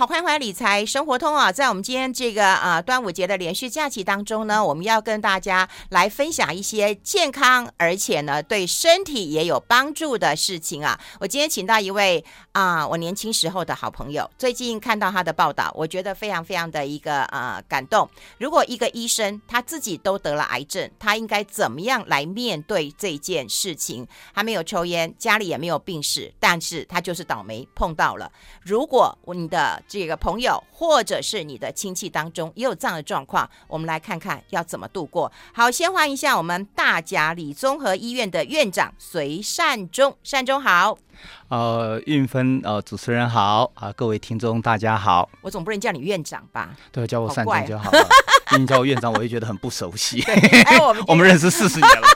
好，欢迎回来理财生活通啊，在我们今天这个啊端午节的连续假期当中呢，我们要跟大家来分享一些健康，而且呢对身体也有帮助的事情啊。我今天请到一位啊，我年轻时候的好朋友，最近看到他的报道，我觉得非常非常的一个呃感动。如果一个医生他自己都得了癌症，他应该怎么样来面对这件事情？他没有抽烟，家里也没有病史，但是他就是倒霉碰到了。如果你的这个朋友或者是你的亲戚当中也有这样的状况，我们来看看要怎么度过。好，先欢迎一下我们大甲里综合医院的院长隋善忠，善忠好。呃，运分呃，主持人好啊，各位听众大家好。我总不能叫你院长吧？对，叫我善忠就好了。你叫我院长，我也觉得很不熟悉。哎，我们 我们认识四十年了。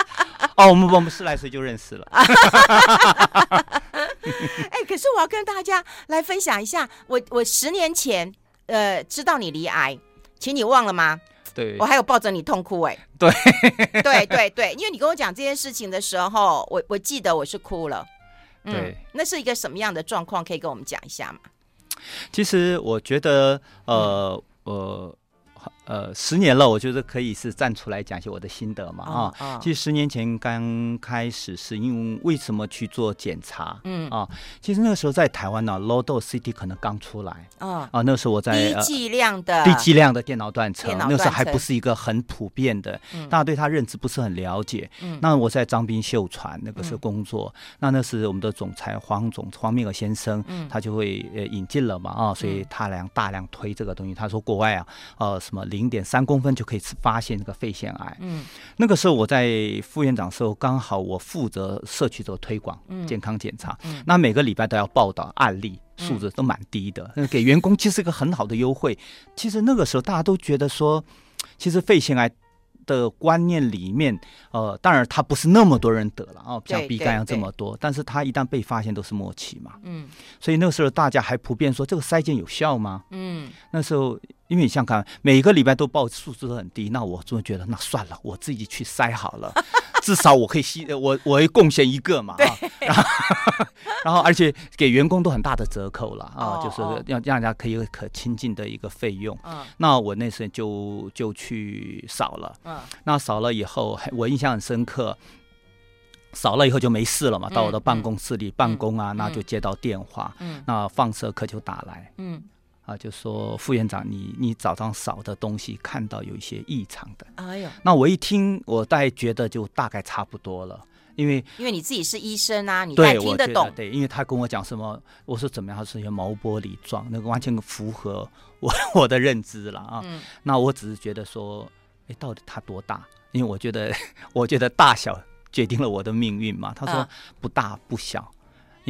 哦，我们我们十来岁就认识了。哎，可是我要跟大家来分享一下，我我十年前呃知道你罹癌，请你忘了吗？对，我还有抱着你痛哭哎。对，对对对，因为你跟我讲这件事情的时候，我我记得我是哭了。嗯、对，那是一个什么样的状况？可以跟我们讲一下吗？其实我觉得，呃，我、呃。呃，十年了，我觉得可以是站出来讲一些我的心得嘛啊。哦哦、其实十年前刚开始是因为为什么去做检查？嗯啊，其实那个时候在台湾呢，Low Dose CT 可能刚出来。哦、啊，那个时候我在低剂量的、呃、低剂量的电脑断层，那时候还不是一个很普遍的，嗯、大家对他认知不是很了解。嗯，那我在张斌秀传那个时候工作，嗯、那那是我们的总裁黄总黄明尔先生，嗯、他就会呃引进了嘛啊，所以他俩大量推这个东西。他说国外啊，呃什么零点三公分就可以发现这个肺腺癌。嗯，那个时候我在副院长的时候，刚好我负责社区做推广，健康检查。嗯，那每个礼拜都要报道案例，数字都蛮低的，给员工其实一个很好的优惠。其实那个时候大家都觉得说，其实肺腺癌。的观念里面，呃，当然他不是那么多人得了啊，像鼻肝这么多，但是他一旦被发现都是末期嘛，嗯，所以那个时候大家还普遍说这个筛检有效吗？嗯，那时候因为你想看每个礼拜都报数字都很低，那我就觉得那算了，我自己去筛好了。至少我可以吸，我我会贡献一个嘛，啊，然后然后而且给员工都很大的折扣了啊，哦、就是要让大家可以可亲近的一个费用。嗯，那我那时候就就去扫了，嗯，那扫了以后，我印象很深刻，扫了以后就没事了嘛，到我的办公室里、嗯、办公啊，嗯、那就接到电话，嗯，那放射科就打来，嗯。啊，就说副院长，你你早上扫的东西看到有一些异常的，哎呦，那我一听，我大概觉得就大概差不多了，因为因为你自己是医生啊，你才听得懂，对，因为他跟我讲什么，我说怎么样，他说有毛玻璃状，那个完全符合我 我的认知了啊，嗯，那我只是觉得说，哎，到底它多大？因为我觉得 我觉得大小决定了我的命运嘛，他说不大不小。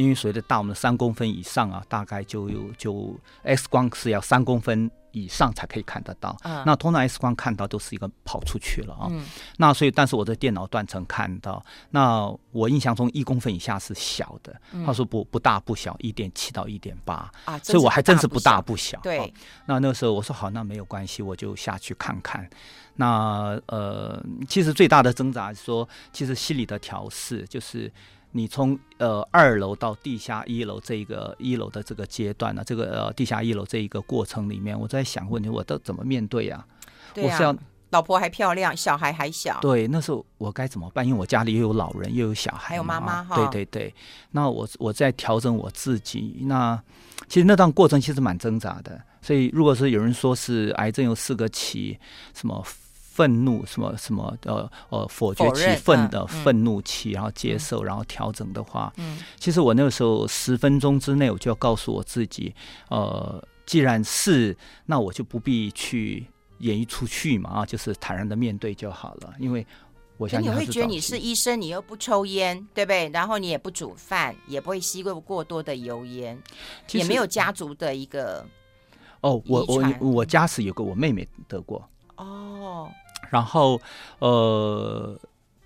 因为随着大，我们三公分以上啊，大概就有就 X 光是要三公分以上才可以看得到。嗯、那通常 X 光看到都是一个跑出去了啊。嗯、那所以，但是我的电脑断层看到，那我印象中一公分以下是小的。嗯、他说不不大不小，一点七到一点八。啊，所以我还真是不大不小。对、哦。那那个时候我说好，那没有关系，我就下去看看。那呃，其实最大的挣扎是说，其实心理的调试就是。你从呃二楼到地下一楼这个一楼的这个阶段呢，这个呃地下一楼这一个过程里面，我在想问题，我都怎么面对呀？对啊，我是要老婆还漂亮，小孩还小。对，那时候我该怎么办？因为我家里又有老人，又有小孩，还有妈妈哈。对对对，那我我在调整我自己。那其实那段过程其实蛮挣扎的。所以如果说有人说是癌症有四个期，什么？愤怒什么什么呃呃否决气愤的愤怒期，然后接受，然后调整的话，嗯，其实我那个时候十分钟之内我就要告诉我自己，呃，既然是，那我就不必去演绎出去嘛，啊，就是坦然的面对就好了。因为我相信你会觉得你是医生，你又不抽烟，对不对？然后你也不煮饭，也不会吸过过多的油烟，也没有家族的一个哦，我我我家是有个我妹妹得过哦。然后，呃，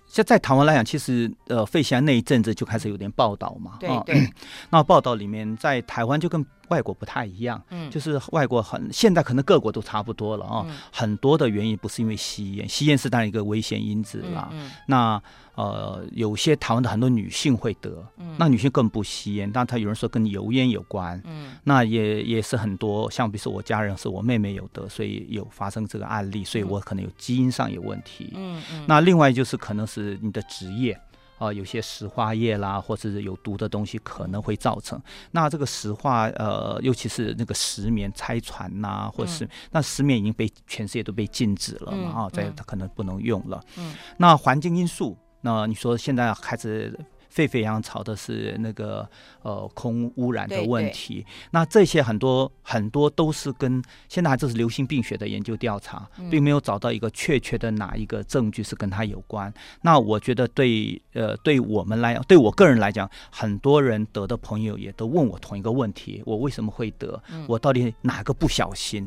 像在台湾来讲，其实呃，费翔那一阵子就开始有点报道嘛，对对。那报道里面，在台湾就跟外国不太一样，嗯，就是外国很现在可能各国都差不多了啊、哦，嗯、很多的原因不是因为吸烟，吸烟是当然一个危险因子啦。嗯嗯、那呃，有些台湾的很多女性会得，嗯、那女性更不吸烟，但她有人说跟油烟有关，嗯，那也也是很多，像比如说我家人是我妹妹有得，所以有发生这个案例，所以我可能有基因上有问题，嗯嗯，那另外就是可能是你的职业。啊、呃，有些石化液啦，或者是有毒的东西可能会造成。那这个石化，呃，尤其是那个石棉拆船呐、啊，或是、嗯、那石棉已经被全世界都被禁止了嘛，啊、嗯，在它可能不能用了。嗯，那环境因素，那你说现在开始。沸沸扬扬吵的是那个呃空污染的问题，那这些很多很多都是跟现在还这是流行病学的研究调查，并没有找到一个确切的哪一个证据是跟它有关。那我觉得对呃对我们来对我个人来讲，很多人得的朋友也都问我同一个问题：我为什么会得？我到底哪个不小心？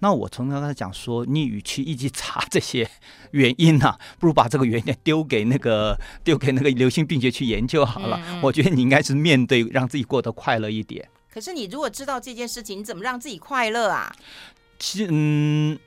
那我常常跟他讲说，你与其一直查这些原因呢、啊，不如把这个原因丢给那个丢给那个流行病学去研究。就好了。我觉得你应该是面对，让自己过得快乐一点。可是你如果知道这件事情，你怎么让自己快乐啊？其实，嗯，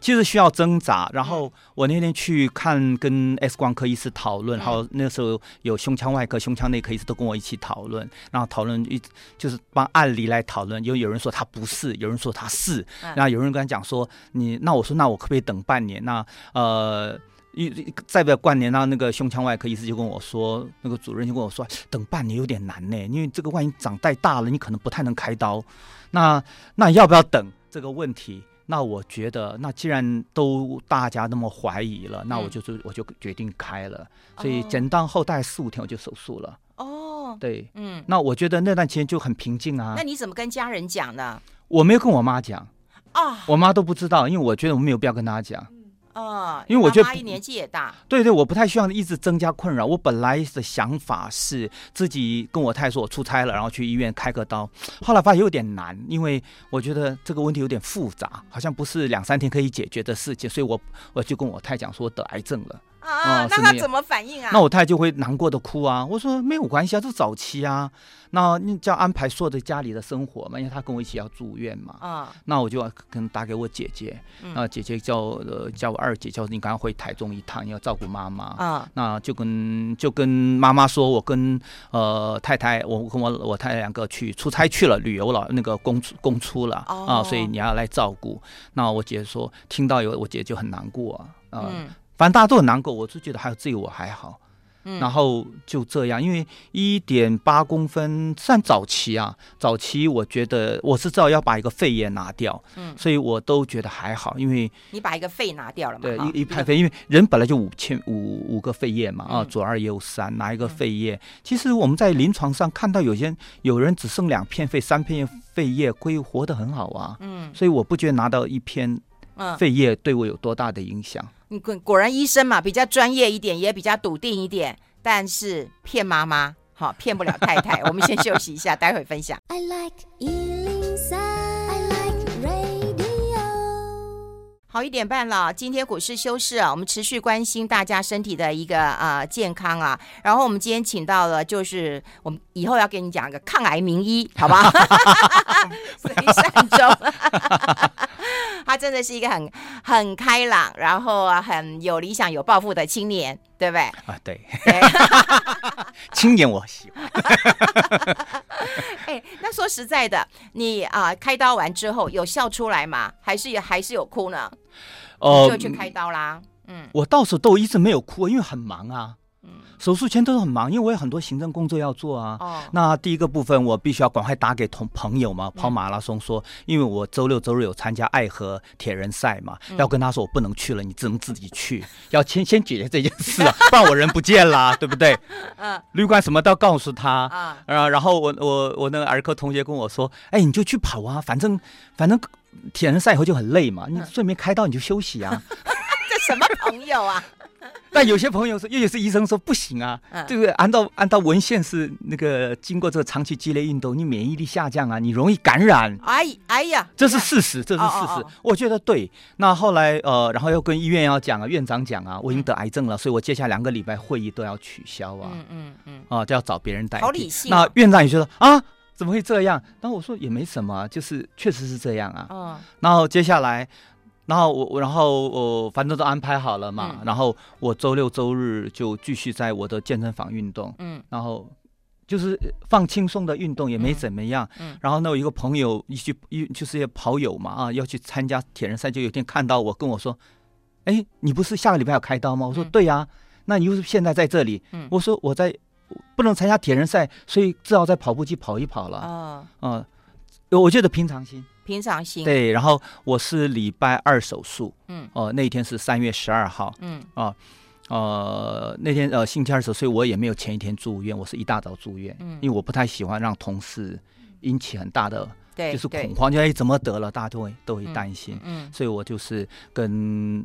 其实需要挣扎。然后我那天去看，跟 X 光科医师讨论，然后那时候有胸腔外科、胸腔内科医师都跟我一起讨论，然后讨论一就是帮案例来讨论。有有人说他不是，有人说他是，然后有人跟他讲说你，那我说那我可不可以等半年？那呃。一再不了半年，然后那个胸腔外科医师就跟我说，那个主任就跟我说，等半年有点难呢，因为这个万一长太大了，你可能不太能开刀。那那要不要等这个问题？那我觉得，那既然都大家那么怀疑了，那我就是、嗯、我就决定开了。所以简单后大概四五天我就手术了。哦，对，嗯，那我觉得那段期间就很平静啊。那你怎么跟家人讲呢？我没有跟我妈讲啊，我妈都不知道，因为我觉得我没有必要跟她讲。哦，因为我觉得阿姨年纪也大，对对，我不太希望一直增加困扰。我本来的想法是自己跟我太太说，我出差了，然后去医院开个刀。后来发现有点难，因为我觉得这个问题有点复杂，好像不是两三天可以解决的事情，所以我我就跟我太太讲说得癌症了。啊，嗯、那他怎么反应啊？那我太太就会难过的哭啊。我说没有关系啊，这是早期啊。那你叫安排所有的家里的生活嘛，因为他跟我一起要住院嘛。啊，那我就可能打给我姐姐，那、嗯、姐姐叫呃叫我二姐，叫你赶快回台中一趟，你要照顾妈妈。啊，那就跟就跟妈妈说，我跟呃太太，我跟我我太太两个去出差去了，旅游了，那个公公出了、哦、啊，所以你要来照顾。那我姐说，听到有我姐就很难过啊。呃、嗯。反正大家都很难过，我就觉得还有只有我还好，嗯，然后就这样，因为一点八公分算早期啊，早期我觉得我是知道要把一个肺叶拿掉，嗯，所以我都觉得还好，因为你把一个肺拿掉了嘛，对，一一排肺，因为人本来就五千五五个肺叶嘛，啊，左二右三，拿一个肺叶，其实我们在临床上看到有些有人只剩两片肺、三片肺叶，可以活得很好啊，嗯，所以我不觉得拿到一片肺叶对我有多大的影响。你果果然医生嘛，比较专业一点，也比较笃定一点，但是骗妈妈，好骗不了太太。我们先休息一下，待会分享。I like 好，一点半了，今天股市休市啊，我们持续关心大家身体的一个啊、呃、健康啊。然后我们今天请到了，就是我们以后要跟你讲一个抗癌名医，好不好？隋善忠，他真的是一个很很开朗，然后啊很有理想、有抱负的青年，对不对？啊，对，对 青年我喜欢。哎，那说实在的，你啊、呃、开刀完之后有笑出来吗？还是有还是有哭呢？哦，就去开刀啦。嗯，我到时都一直没有哭，因为很忙啊。嗯，手术前都是很忙，因为我有很多行政工作要做啊。哦，那第一个部分我必须要赶快打给同朋友嘛，跑马拉松说，因为我周六周日有参加爱河铁人赛嘛，要跟他说我不能去了，你只能自己去，要先先解决这件事啊，不然我人不见了，对不对？嗯，旅馆什么都要告诉他啊。然后我我我那个儿科同学跟我说，哎，你就去跑啊，反正反正。铁人赛以后就很累嘛，你顺便开刀你就休息啊。这什么朋友啊？但有些朋友说，又有些医生说不行啊。这个按照按照文献是那个经过这个长期激烈运动，你免疫力下降啊，你容易感染。哎哎呀，这是事实，这是事实。我觉得对。那后来呃，然后又跟医院要讲啊，院长讲啊，我已经得癌症了，所以我接下来两个礼拜会议都要取消啊。嗯嗯嗯。啊，就要找别人代替。好理性。那院长也觉得啊。怎么会这样？然后我说也没什么，就是确实是这样啊。嗯，然后接下来，然后我，然后我反正都安排好了嘛。嗯、然后我周六周日就继续在我的健身房运动。嗯，然后就是放轻松的运动，也没怎么样。嗯，嗯然后呢，我一个朋友一去一就是一跑友嘛啊，要去参加铁人赛，就有一天看到我跟我说：“哎，你不是下个礼拜要开刀吗？”我说：“对呀、啊。”那你又是现在在这里？嗯，我说我在。不能参加铁人赛，所以只好在跑步机跑一跑了。啊，嗯，我觉得平常心，平常心。对，然后我是礼拜二手术，嗯，哦，那一天是三月十二号，嗯，啊，呃，那天呃星期二手术，所以我也没有前一天住院，我是一大早住院，嗯，因为我不太喜欢让同事引起很大的。对，就是恐慌，就哎怎么得了，大家都会都会担心，嗯，嗯，所以我就是跟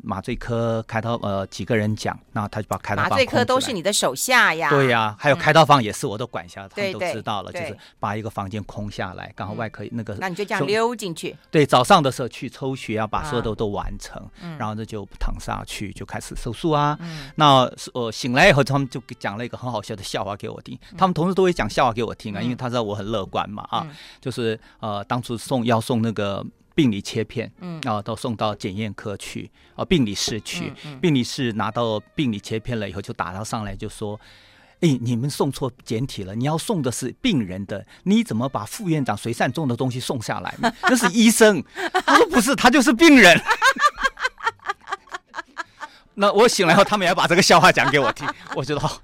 麻醉科开刀呃几个人讲，那他就把开刀房麻醉科都是你的手下呀，对呀，还有开刀房也是我都管辖，嗯、他们都知道了，就是把一个房间空下来，刚好外科那个，那你就这样溜进去，对，早上的时候去抽血啊，把所有的都完成，嗯、然后呢就躺下去就开始手术啊，嗯、那呃醒来以后他们就讲了一个很好笑的笑话给我听，嗯、他们同事都会讲笑话给我听啊，嗯、因为他知道我很乐观嘛啊，嗯、就是呃当初送要。送那个病理切片，嗯，啊，都送到检验科去，啊，病理室去，嗯嗯、病理室拿到病理切片了以后，就打他上来就说，哎，你们送错检体了，你要送的是病人的，你怎么把副院长随善中的东西送下来？那是医生，他说不是，他就是病人。那我醒来后，他们也要把这个笑话讲给我听，我觉得好，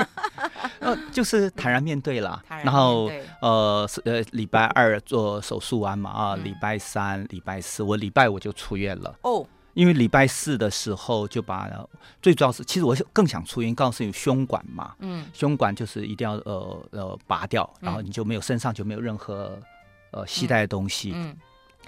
那就是坦然面对了。然后呃呃，礼拜二做手术完嘛啊，礼拜三、礼拜四，我礼拜五就出院了。哦，因为礼拜四的时候就把最主要是，其实我更想出院，告诉你胸管嘛，嗯，胸管就是一定要呃呃拔掉，然后你就没有身上就没有任何呃携带的东西，嗯。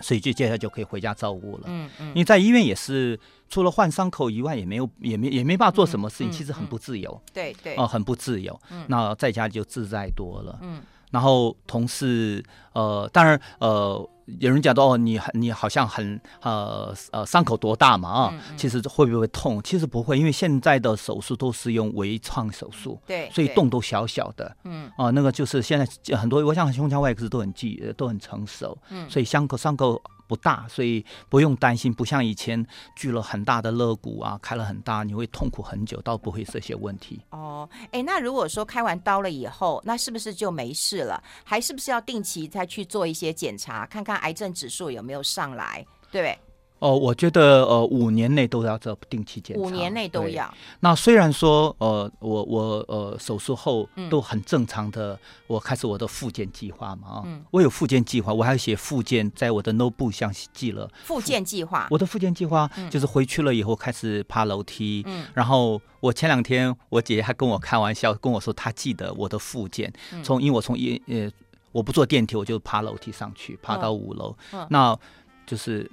所以就接下来就可以回家照顾了。嗯嗯，因为在医院也是除了换伤口以外，也没有也没也没办法做什么事情，其实很不自由。对对，哦，很不自由。嗯，那在家里就自在多了。嗯，然后同事呃，当然呃。有人讲到哦，你你好像很呃呃伤口多大嘛啊？嗯嗯、其实会不会痛？其实不会，因为现在的手术都是用微创手术，对，所以洞都小小的。嗯，啊，那个就是现在很多，我想胸腔外科都很技都很成熟，嗯，所以伤口伤口。不大，所以不用担心，不像以前锯了很大的肋骨啊，开了很大，你会痛苦很久，倒不会这些问题。哦，哎，那如果说开完刀了以后，那是不是就没事了？还是不是要定期再去做一些检查，看看癌症指数有没有上来？对。哦，我觉得呃，五年内都要做定期检查。五年内都要。那虽然说呃，我我呃手术后都很正常的，嗯、我开始我的复健计划嘛啊，嗯、我有复健计划，我还写复健，在我的 notebook 上记了复健计划。我的复健计划就是回去了以后开始爬楼梯，嗯、然后我前两天我姐姐还跟我开玩笑跟我说，她记得我的复健，从、嗯、因为我从一呃我不坐电梯，我就爬楼梯上去，爬到五楼，那就是。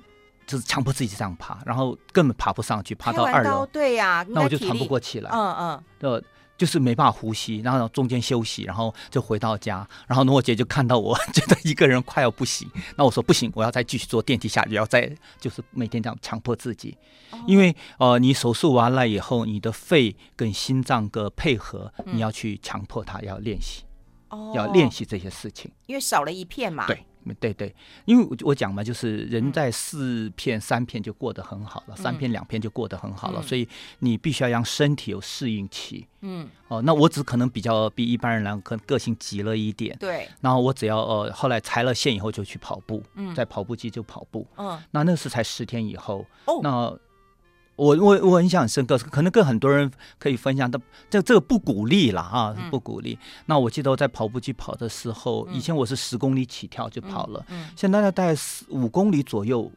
就是强迫自己这样爬，然后根本爬不上去，爬到二楼，对呀、啊，那我就喘不过气来，嗯嗯，呃，就是没办法呼吸，然后中间休息，然后就回到家，然后我姐就看到我 觉得一个人快要不行，那我说不行，我要再继续坐电梯下去，要再就是每天这样强迫自己，哦、因为呃，你手术完了以后，你的肺跟心脏的配合，你要去强迫它要练习，哦，要练习这些事情，因为少了一片嘛，对。对对，因为我讲嘛，就是人在四片三片就过得很好了，嗯、三片两片就过得很好了，嗯、所以你必须要让身体有适应期。嗯，哦，那我只可能比较比一般人来，可能个性急了一点。对，然后我只要呃，后来拆了线以后就去跑步，嗯，在跑步机就跑步。嗯，那那是才十天以后。哦，那。我我我印象很深刻，可能跟很多人可以分享但，这这个不鼓励了啊，不鼓励。嗯、那我记得我在跑步机跑的时候，以前我是十公里起跳就跑了，嗯嗯、现在大概五公里左右，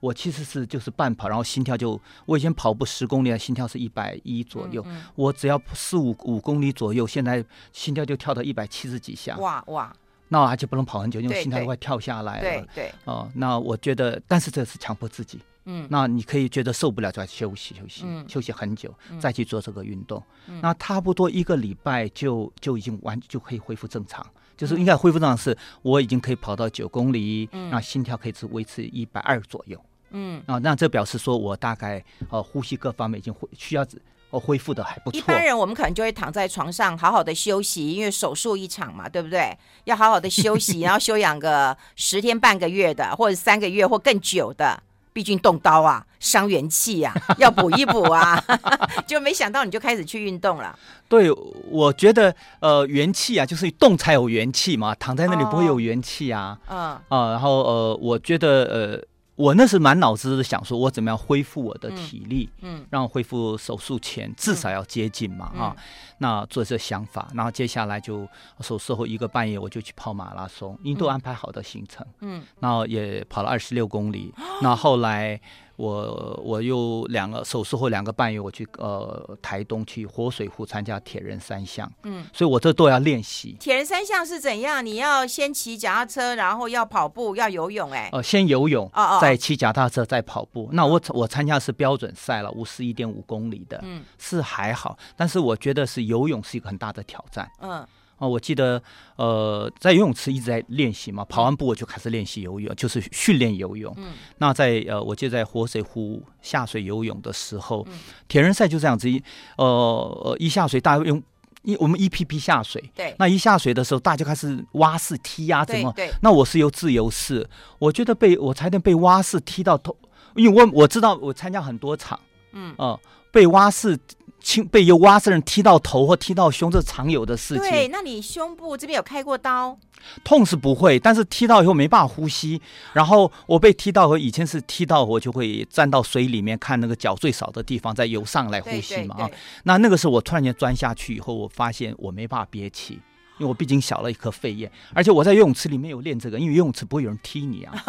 我其实是就是半跑，然后心跳就我以前跑步十公里的心跳是一百一左右，我只要四五五公里左右，现在心跳就跳到一百七十几下。哇哇！那而且不能跑很久，因为心跳都快跳下来了。对对。哦、呃，那我觉得，但是这是强迫自己。嗯，那你可以觉得受不了，就要休息休息，嗯、休息很久，嗯、再去做这个运动。嗯、那差不多一个礼拜就就已经完就可以恢复正常，嗯、就是应该恢复正常是，我已经可以跑到九公里，嗯、那心跳可以是维持一百二左右。嗯，啊，那这表示说我大概呃呼吸各方面已经恢需要哦，恢复的还不错。一般人我们可能就会躺在床上好好的休息，因为手术一场嘛，对不对？要好好的休息，然后休养个十天半个月的，或者三个月或更久的。毕竟动刀啊，伤元气啊，要补一补啊。就没想到你就开始去运动了。对，我觉得呃，元气啊，就是动才有元气嘛，躺在那里不会有元气啊。嗯、哦、啊，然后呃，我觉得呃。我那是满脑子的想说，我怎么样恢复我的体力，嗯，嗯让恢复手术前至少要接近嘛，嗯、啊，那做这想法，然后接下来就手术后一个半月我就去跑马拉松，印度安排好的行程，嗯，然后也跑了二十六公里，那、嗯、后来。我我又两个手术后两个半月，我去呃台东去活水湖参加铁人三项，嗯，所以我这都要练习。铁人三项是怎样？你要先骑脚踏车，然后要跑步，要游泳，哎，呃，先游泳，哦哦，再骑脚踏车，再跑步。那我我参加的是标准赛了，五十一点五公里的，嗯，是还好，但是我觉得是游泳是一个很大的挑战，嗯。哦，我记得，呃，在游泳池一直在练习嘛，跑完步我就开始练习游泳，就是训练游泳。嗯，那在呃，我记得在活水湖下水游泳的时候，嗯、铁人赛就这样子，一呃，一下水大家用一我们一批批下水，对，那一下水的时候大家开始蛙式踢呀、啊，怎么？对，对那我是游自由式，我觉得被我差点被蛙式踢到头，因为我我知道我参加很多场，嗯，哦、呃，被蛙式。轻被有蛙式人踢到头或踢到胸，这是常有的事情。对，那你胸部这边有开过刀？痛是不会，但是踢到以后没办法呼吸。然后我被踢到和，以前是踢到我就会站到水里面看那个脚最少的地方，再游上来呼吸嘛啊。那那个时候我突然间钻下去以后，我发现我没办法憋气，因为我毕竟小了一颗肺叶，而且我在游泳池里面有练这个，因为游泳池不会有人踢你啊。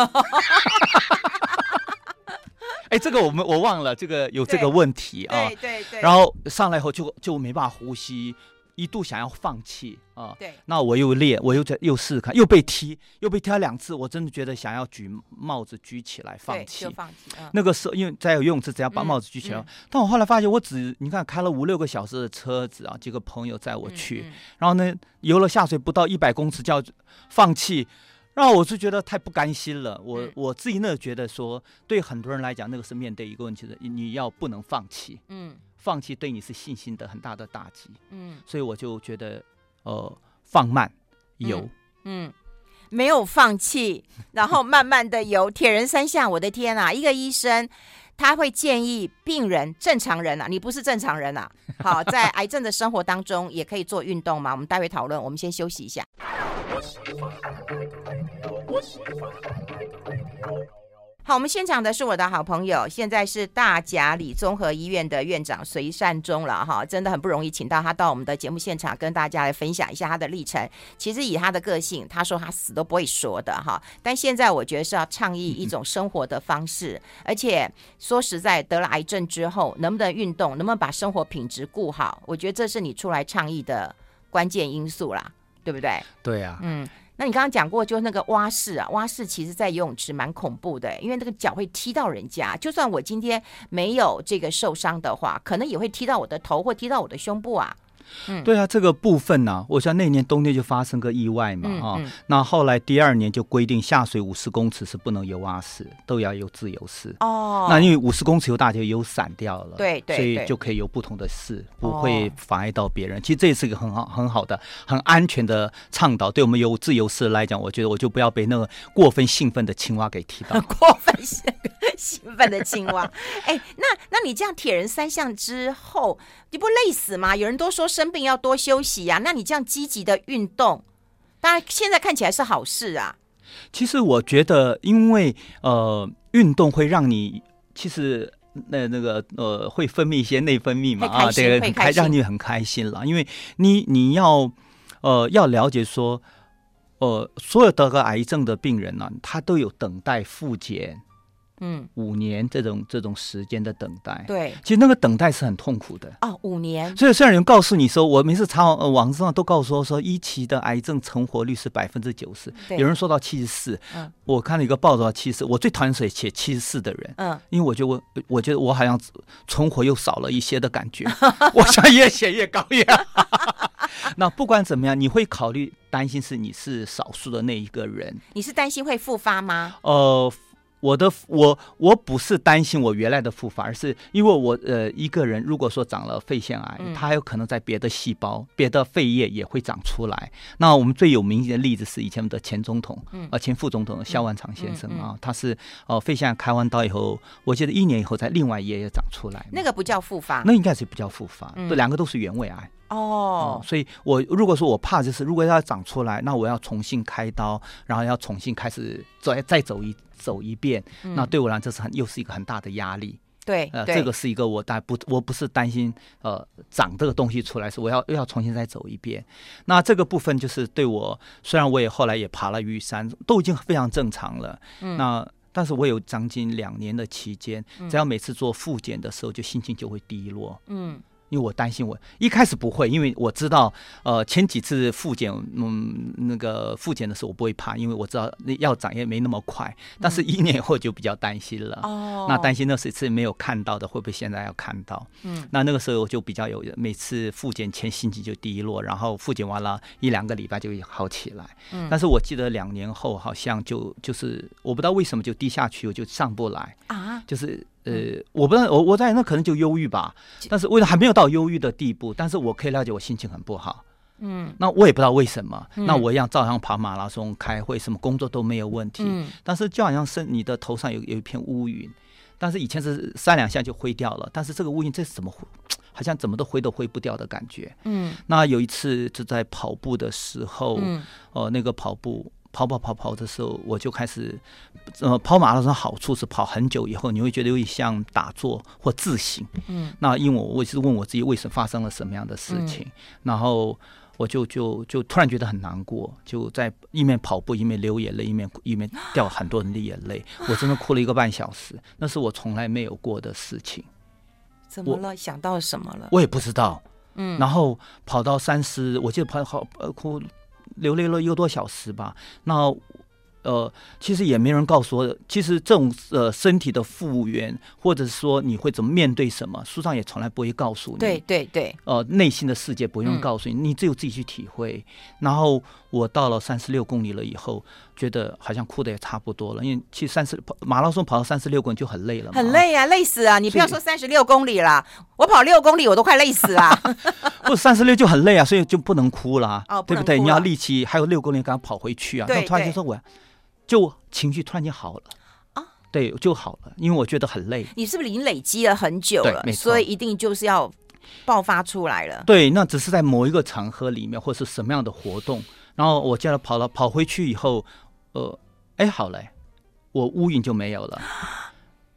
哎，这个我们我忘了，这个有这个问题啊。对对对。然后上来以后就就没办法呼吸，一度想要放弃啊。对。那我又练，我又在又试试看，又被踢，又被踢了两次，我真的觉得想要举帽子举起来放弃。就放弃。那个时候，因为在游泳池只要把帽子举起来，但我后来发现，我只你看开了五六个小时的车子啊，几个朋友载我去，然后呢游了下水不到一百公尺就要放弃。然后我是觉得太不甘心了，我我自己那觉得说，对很多人来讲，那个是面对一个问题的，你要不能放弃，嗯，放弃对你是信心的很大的打击，嗯，所以我就觉得，呃，放慢游，嗯，嗯，没有放弃，然后慢慢的游，铁人三项，我的天啊，一个医生他会建议病人，正常人啊，你不是正常人啊，好，在癌症的生活当中也可以做运动嘛，我们待会讨论，我们先休息一下。好，我们现场的是我的好朋友，现在是大甲里综合医院的院长隋善忠了哈，真的很不容易，请到他到我们的节目现场，跟大家来分享一下他的历程。其实以他的个性，他说他死都不会说的哈，但现在我觉得是要倡议一种生活的方式，而且说实在，得了癌症之后，能不能运动，能不能把生活品质顾好，我觉得这是你出来倡议的关键因素啦，对不对？对呀、啊，嗯。那你刚刚讲过，就那个蛙式啊，蛙式其实在游泳池蛮恐怖的，因为那个脚会踢到人家。就算我今天没有这个受伤的话，可能也会踢到我的头或踢到我的胸部啊。嗯，对啊，这个部分呢、啊，我想那年冬天就发生个意外嘛，哈、嗯嗯哦，那后来第二年就规定下水五十公尺是不能游蛙式，都要游自由式。哦，那因为五十公尺游大就游散掉了，对对，所以就可以游不同的式，不会妨碍到别人。其实这也是一个很好很好的、很安全的倡导。对我们游自由式来讲，我觉得我就不要被那个过分兴奋的青蛙给踢到。过分兴兴奋的青蛙，哎，那那你这样铁人三项之后，你不累死吗？有人都说生病要多休息呀、啊。那你这样积极的运动，当然现在看起来是好事啊。其实我觉得，因为呃，运动会让你其实那那个呃，会分泌一些内分泌嘛啊，对，很开让你很开心了。因为你你要呃要了解说，呃，所有得个癌症的病人呢、啊，他都有等待复检。嗯，五年这种这种时间的等待，对，其实那个等待是很痛苦的哦。五年，所以虽然有人告诉你说，我每次查网呃网上都告诉我说，一期的癌症存活率是百分之九十，有人说到七十四。嗯，我看了一个报道，七十四，我最讨厌谁写七十四的人。嗯，因为我觉得我我觉得我好像存活又少了一些的感觉。我想越写越高呀。那不管怎么样，你会考虑担心是你是少数的那一个人？你是担心会复发吗？呃。我的我我不是担心我原来的复发，而是因为我呃一个人如果说长了肺腺癌，它还有可能在别的细胞、别的肺叶也会长出来。那我们最有名的例子是以前的前总统，呃前副总统萧万长先生啊，他是呃肺腺癌开完刀以后，我记得一年以后在另外一页也长出来。那个不叫复发，那应该是不叫复发，这两个都是原位癌。哦，所以我如果说我怕就是如果要长出来，那我要重新开刀，然后要重新开始再再走一。走一遍，那对我来讲这是很又是一个很大的压力。对，呃，这个是一个我担不，我不是担心呃长这个东西出来，是我要又要重新再走一遍。那这个部分就是对我，虽然我也后来也爬了玉山，都已经非常正常了。嗯，那但是我有将近两年的期间，只要每次做复检的时候，就心情就会低落。嗯。因为我担心，我一开始不会，因为我知道，呃，前几次复检，嗯，那个复检的时候我不会怕，因为我知道那药长也没那么快。但是一年以后就比较担心了。哦、嗯。那担心那是一次没有看到的，会不会现在要看到？嗯。那那个时候我就比较有，每次复检前心情就低落，然后复检完了一两个礼拜就会好起来。嗯。但是我记得两年后好像就就是我不知道为什么就低下去，我就上不来啊，就是。呃，我不知道，我我在那可能就忧郁吧，但是为了还没有到忧郁的地步，但是我可以了解我心情很不好，嗯，那我也不知道为什么，嗯、那我一样照样跑马拉松、开会，什么工作都没有问题，嗯，但是就好像是你的头上有有一片乌云，但是以前是三两下就灰掉了，但是这个乌云这是怎么，好像怎么都灰都灰不掉的感觉，嗯，那有一次就在跑步的时候，嗯，呃，那个跑步。跑跑跑跑的时候，我就开始，呃，跑马拉松好处是跑很久以后，你会觉得有点像打坐或自省。嗯，那因为我我是问我自己为什么发生了什么样的事情，嗯、然后我就就就突然觉得很难过，就在一面跑步一面流眼泪，一面一面掉很多人的眼泪，我真的哭了一个半小时，那是我从来没有过的事情。怎么了？想到什么了？我也不知道。嗯，然后跑到三十，我记得跑好呃哭。流泪了一个多小时吧，那呃，其实也没人告诉我，其实这种呃身体的复原，或者是说你会怎么面对什么，书上也从来不会告诉你。对对对，呃，内心的世界不用告诉你，嗯、你只有自己去体会。然后我到了三十六公里了以后，觉得好像哭的也差不多了，因为其实三十跑马拉松跑到三十六公里就很累了，很累啊，累死啊！你不要说三十六公里了，我跑六公里我都快累死了。不，三十六就很累啊，所以就不能哭了，哦、不对不对？你要力气，还有六公里刚跑回去啊。对，突然间说我，就情绪突然间好了啊，对，就好了，因为我觉得很累。你是不是已经累积了很久了？所以一定就是要爆发出来了。对，那只是在某一个场合里面，或是什么样的活动，然后我叫他跑了，跑回去以后，呃，哎，好嘞，我乌云就没有了。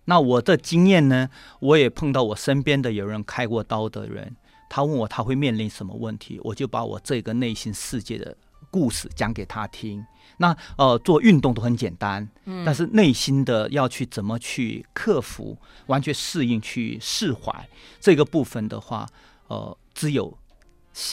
那我的经验呢？我也碰到我身边的有人开过刀的人。他问我他会面临什么问题，我就把我这个内心世界的故事讲给他听。那呃，做运动都很简单，嗯，但是内心的要去怎么去克服、完全适应、去释怀这个部分的话，呃，只有。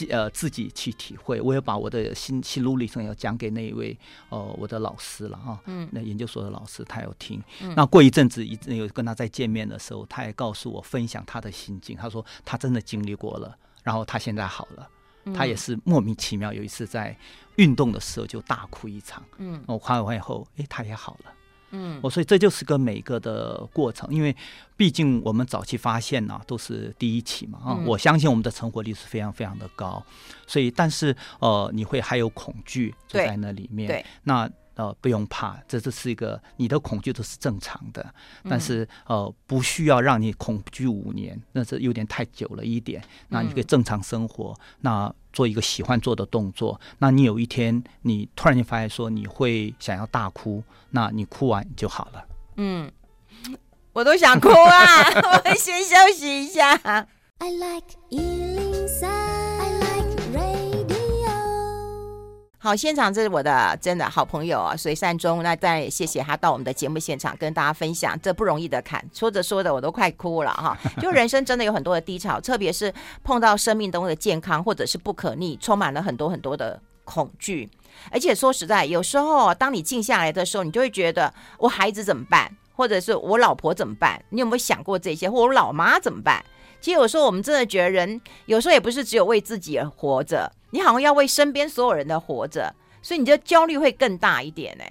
呃，自己去体会。我也把我的心心路历程要讲给那一位呃我的老师了哈，嗯，那研究所的老师他有听。嗯、那过一阵子，一有跟他再见面的时候，他也告诉我分享他的心境。他说他真的经历过了，然后他现在好了。嗯、他也是莫名其妙有一次在运动的时候就大哭一场。嗯，我夸完以后，哎，他也好了。嗯，我所以这就是个每个的过程，因为毕竟我们早期发现呢、啊、都是第一期嘛啊，嗯、我相信我们的成活率是非常非常的高，所以但是呃你会还有恐惧就在那里面，对，那。呃，不用怕，这这是一个你的恐惧都是正常的，但是呃，不需要让你恐惧五年，那是有点太久了一点。那你可以正常生活，那做一个喜欢做的动作。那你有一天你突然间发现说你会想要大哭，那你哭完就好了。嗯，我都想哭啊，我先休息一下。I like 好，现场这是我的真的好朋友啊，隋善忠。那当然也谢谢他到我们的节目现场跟大家分享这不容易的坎。说着说着我都快哭了哈。就人生真的有很多的低潮，特别是碰到生命中的健康或者是不可逆，充满了很多很多的恐惧。而且说实在，有时候当你静下来的时候，你就会觉得我孩子怎么办，或者是我老婆怎么办？你有没有想过这些？或我老妈怎么办？其实有时候我们真的觉得人有时候也不是只有为自己而活着。你好像要为身边所有人的活着，所以你的焦虑会更大一点呢。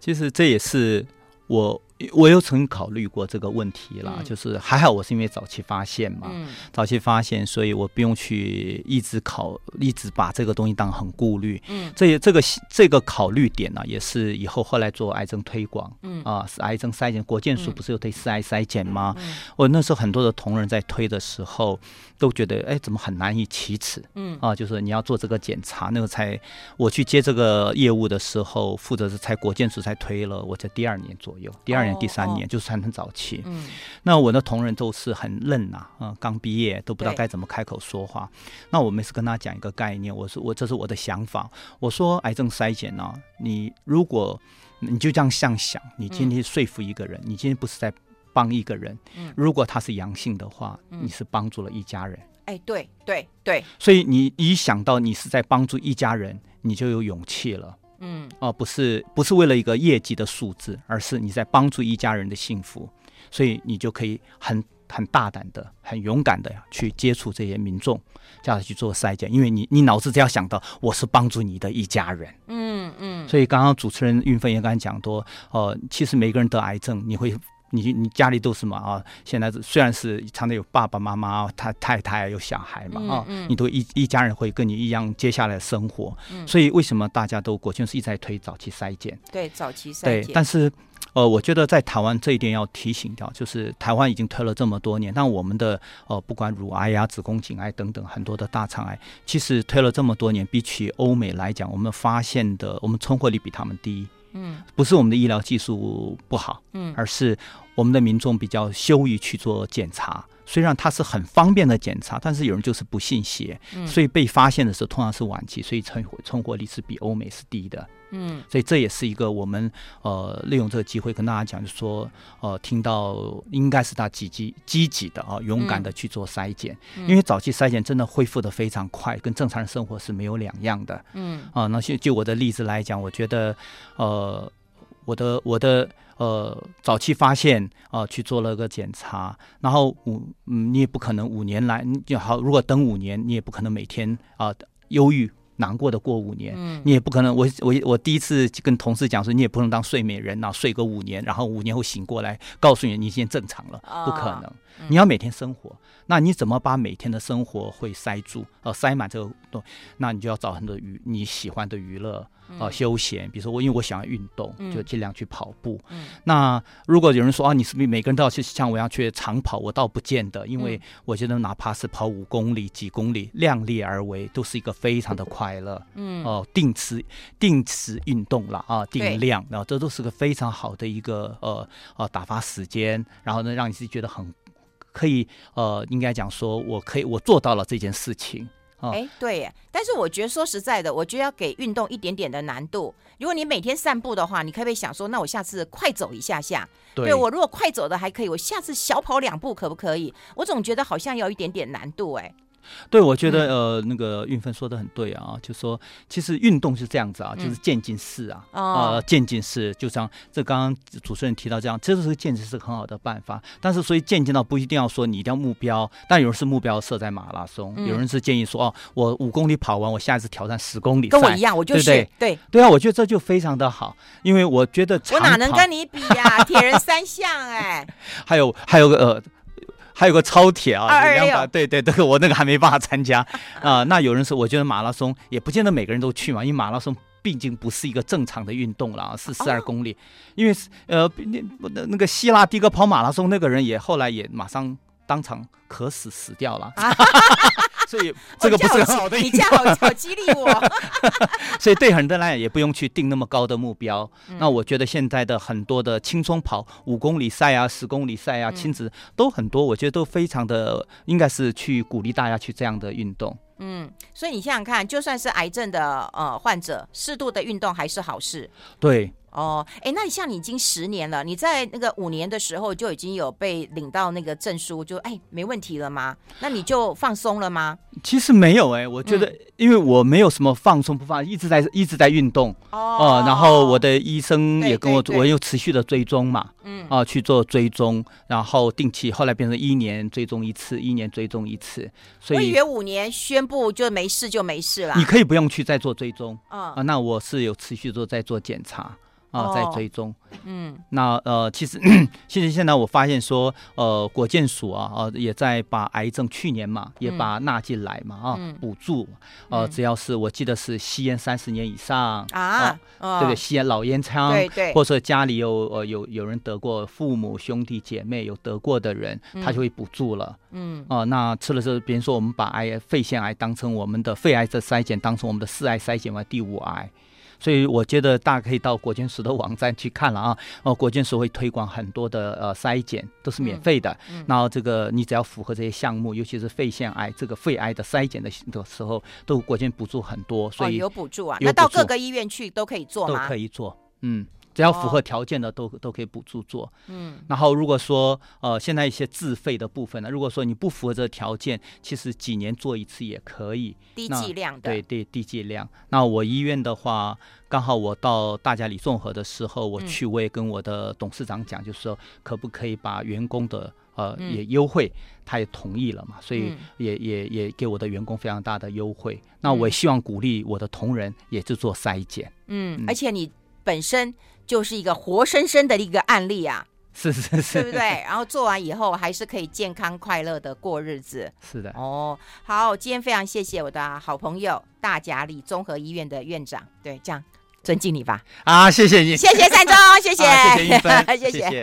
其实这也是我我又曾经考虑过这个问题啦，嗯、就是还好我是因为早期发现嘛，嗯、早期发现，所以我不用去一直考，一直把这个东西当很顾虑。嗯，这这个这个考虑点呢、啊，也是以后后来做癌症推广，嗯啊，是癌症筛检，国健署不是有推四癌筛检吗？嗯、我那时候很多的同仁在推的时候，都觉得哎，怎么很难以启齿？嗯啊，就是你要做这个检查，那个才我去接这个业务的时候，负责是才国健署才推了，我在第二年左右，第二。年第三年就是很早期，嗯，那我的同仁都是很嫩呐，啊，刚毕业都不知道该怎么开口说话。那我每次跟他讲一个概念，我说我这是我的想法，我说癌症筛检呢，你如果你就这样想想，你今天说服一个人，你今天不是在帮一个人，嗯。如果他是阳性的话，你是帮助了一家人。哎，对对对，所以你一想到你是在帮助一家人，你就有勇气了。嗯，哦，不是，不是为了一个业绩的数字，而是你在帮助一家人的幸福，所以你就可以很很大胆的、很勇敢的去接触这些民众，叫他去做筛检，因为你你脑子只要想到我是帮助你的一家人，嗯嗯，所以刚刚主持人韵芬也刚才讲多，呃，其实每个人得癌症，你会。你你家里都是嘛啊？现在虽然是常常有爸爸妈妈、他太太有小孩嘛啊，嗯嗯、你都一一家人会跟你一样接下来生活。嗯、所以为什么大家都国庆是一直在推早期筛检？对，早期筛检。对，但是呃，我觉得在台湾这一点要提醒掉，就是台湾已经推了这么多年，但我们的呃，不管乳癌呀、啊、子宫颈癌等等很多的大肠癌，其实推了这么多年，比起欧美来讲，我们发现的我们存活率比他们低。嗯，不是我们的医疗技术不好，嗯，而是我们的民众比较羞于去做检查。虽然它是很方便的检查，但是有人就是不信邪，嗯，所以被发现的时候通常是晚期，所以存活存活率是比欧美是低的。嗯，所以这也是一个我们呃利用这个机会跟大家讲，就是说呃听到应该是他积极积极的啊、呃、勇敢的去做筛检，嗯、因为早期筛检真的恢复的非常快，跟正常人生活是没有两样的。嗯啊、呃，那就就我的例子来讲，我觉得呃我的我的呃早期发现啊、呃、去做了个检查，然后五嗯你也不可能五年来就好，如果等五年你也不可能每天啊、呃、忧郁。难过的过五年，嗯、你也不可能。我我我第一次跟同事讲说，你也不能当睡美人呐，睡个五年，然后五年后醒过来，告诉你你现在正常了，不可能。你要每天生活，那你怎么把每天的生活会塞住？呃，塞满这个东，那你就要找很多娱你喜欢的娱乐。呃，休闲，比如说我，因为我想要运动，就尽量去跑步。嗯，那如果有人说啊，你是不是每个人都要去像我一样去长跑？我倒不见得，因为我觉得哪怕是跑五公里、几公里，量力而为，都是一个非常的快乐。嗯，哦、呃，定时定时运动了啊，定量，然后这都是个非常好的一个呃呃打发时间，然后呢，让你自己觉得很可以呃，应该讲说我可以我做到了这件事情。哎，对耶，但是我觉得说实在的，我觉得要给运动一点点的难度。如果你每天散步的话，你可不可以想说，那我下次快走一下下？对，对我如果快走的还可以，我下次小跑两步可不可以？我总觉得好像要有一点点难度哎。对，我觉得呃，那个运分说的很对啊，就说其实运动是这样子啊，就是渐进式啊，呃，渐进式，就像这刚刚主持人提到这样，这是个渐进式很好的办法。但是所以渐进到不一定要说你一定要目标，但有人是目标设在马拉松，有人是建议说哦，我五公里跑完，我下一次挑战十公里，跟我一样，我就是对？对。对啊，我觉得这就非常的好，因为我觉得我哪能跟你比呀，铁人三项哎，还有还有个呃。还有个超铁啊，两百，对对对，我那个还没办法参加啊、呃。那有人说，我觉得马拉松也不见得每个人都去嘛，因为马拉松毕竟不是一个正常的运动了啊，是十二公里。哦、因为呃，那那个希腊第一个跑马拉松那个人也后来也马上当场渴死死掉了。啊 所以这个不是很好的，你这样好好激励我。所以对很多人来讲，也不用去定那么高的目标。那我觉得现在的很多的轻松跑五公里赛啊、十公里赛啊、亲子都很多，我觉得都非常的应该是去鼓励大家去这样的运动。嗯，所以你想想看，就算是癌症的呃患者，适度的运动还是好事。对。哦，哎，那你像你已经十年了，你在那个五年的时候就已经有被领到那个证书，就哎没问题了吗？那你就放松了吗？其实没有哎、欸，我觉得因为我没有什么放松不放，一直在一直在运动哦、呃，然后我的医生也跟我，我又持续的追踪嘛，嗯啊、呃、去做追踪，然后定期，后来变成一年追踪一次，一年追踪一次，所以我以为五年宣布就没事就没事了，你可以不用去再做追踪啊、嗯呃，那我是有持续做在做检查。啊，在追踪。嗯，那呃，其实 其实现在我发现说，呃，国健署啊，呃，也在把癌症去年嘛，也把纳进来嘛，啊，补助，呃，只要是我记得是吸烟三十年以上啊，对对，吸烟老烟枪，对对，或者家里有呃有有人得过，父母兄弟姐妹有得过的人，他就会补助了。嗯，哦，那吃了之后，比如说我们把癌肺腺癌当成我们的肺癌的筛检，当成我们的四癌筛检为第五癌。所以我觉得大家可以到国健署的网站去看了啊，哦，国健署会推广很多的呃筛检，都是免费的。嗯嗯、然后这个你只要符合这些项目，尤其是肺腺癌这个肺癌的筛检的的时候，都国健补助很多，所以、哦、有补助啊。那到各个医院去都可以做吗？都可以做，嗯。只要符合条件的都都可以补助做，嗯，然后如果说呃现在一些自费的部分呢，如果说你不符合这个条件，其实几年做一次也可以，低剂量的，对对低剂量。那我医院的话，刚好我到大家里综合的时候，我去我也跟我的董事长讲，就是说可不可以把员工的呃也优惠，他也同意了嘛，所以也也也给我的员工非常大的优惠。那我也希望鼓励我的同仁也就做筛检，嗯，而且你本身。就是一个活生生的一个案例啊，是是是，对不对？然后做完以后还是可以健康快乐的过日子，是的。哦，好，今天非常谢谢我的好朋友大甲里综合医院的院长，对，这样尊敬你吧。啊，谢谢你，谢谢三中，谢谢，啊、谢谢一芬，谢谢。谢谢